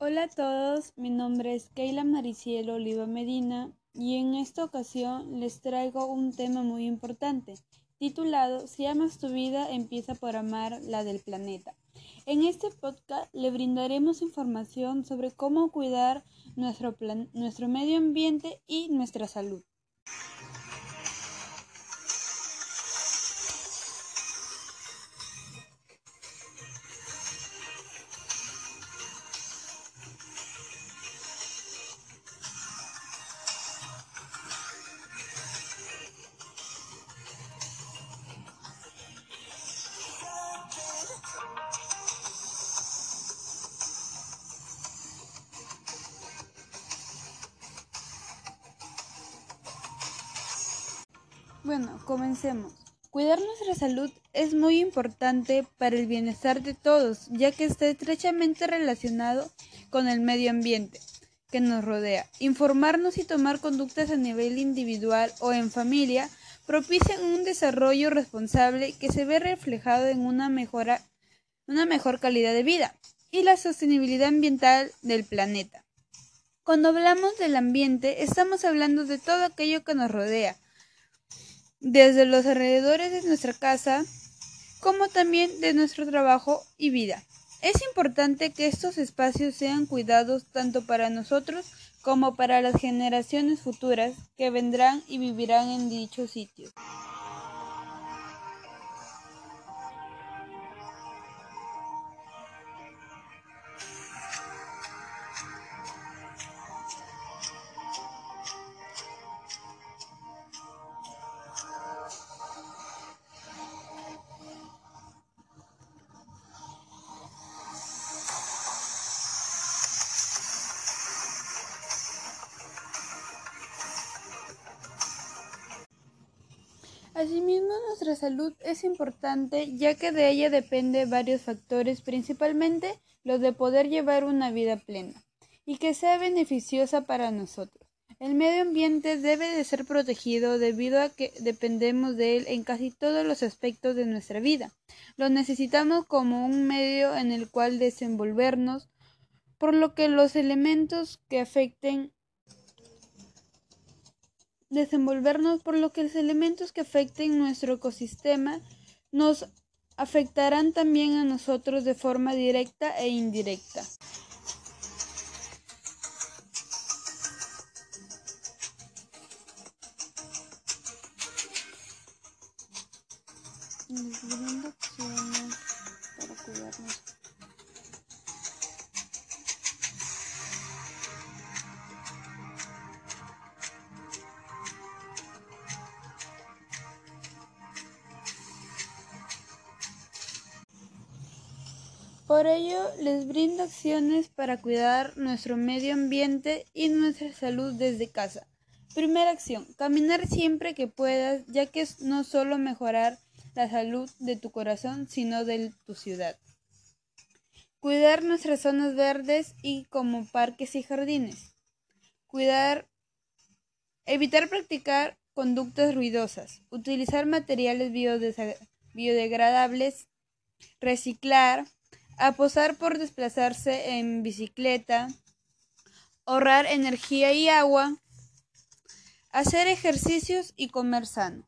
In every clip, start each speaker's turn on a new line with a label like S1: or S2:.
S1: Hola a todos, mi nombre es Keila Maricielo Oliva Medina y en esta ocasión les traigo un tema muy importante titulado Si amas tu vida, empieza por amar la del planeta. En este podcast le brindaremos información sobre cómo cuidar nuestro, nuestro medio ambiente y nuestra salud. Bueno, comencemos. Cuidar nuestra salud es muy importante para el bienestar de todos, ya que está estrechamente relacionado con el medio ambiente que nos rodea. Informarnos y tomar conductas a nivel individual o en familia propician un desarrollo responsable que se ve reflejado en una, mejora, una mejor calidad de vida y la sostenibilidad ambiental del planeta. Cuando hablamos del ambiente, estamos hablando de todo aquello que nos rodea, desde los alrededores de nuestra casa, como también de nuestro trabajo y vida. Es importante que estos espacios sean cuidados tanto para nosotros como para las generaciones futuras que vendrán y vivirán en dichos sitios. Asimismo, nuestra salud es importante ya que de ella depende varios factores, principalmente los de poder llevar una vida plena y que sea beneficiosa para nosotros. El medio ambiente debe de ser protegido debido a que dependemos de él en casi todos los aspectos de nuestra vida. Lo necesitamos como un medio en el cual desenvolvernos, por lo que los elementos que afecten desenvolvernos por lo que los elementos que afecten nuestro ecosistema nos afectarán también a nosotros de forma directa e indirecta. Por ello, les brindo acciones para cuidar nuestro medio ambiente y nuestra salud desde casa. Primera acción, caminar siempre que puedas, ya que es no solo mejorar la salud de tu corazón, sino de tu ciudad. Cuidar nuestras zonas verdes y como parques y jardines. Cuidar, evitar practicar conductas ruidosas, utilizar materiales biodegradables, reciclar, aposar por desplazarse en bicicleta, ahorrar energía y agua, hacer ejercicios y comer sano.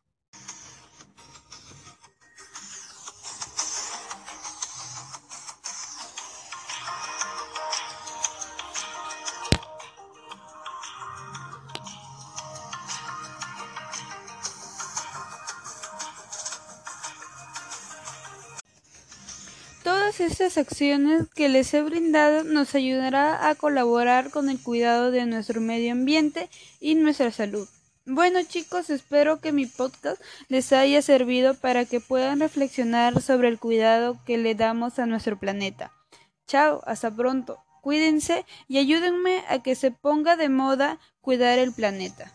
S1: Estas acciones que les he brindado nos ayudará a colaborar con el cuidado de nuestro medio ambiente y nuestra salud. Bueno chicos, espero que mi podcast les haya servido para que puedan reflexionar sobre el cuidado que le damos a nuestro planeta. Chao, hasta pronto. Cuídense y ayúdenme a que se ponga de moda cuidar el planeta.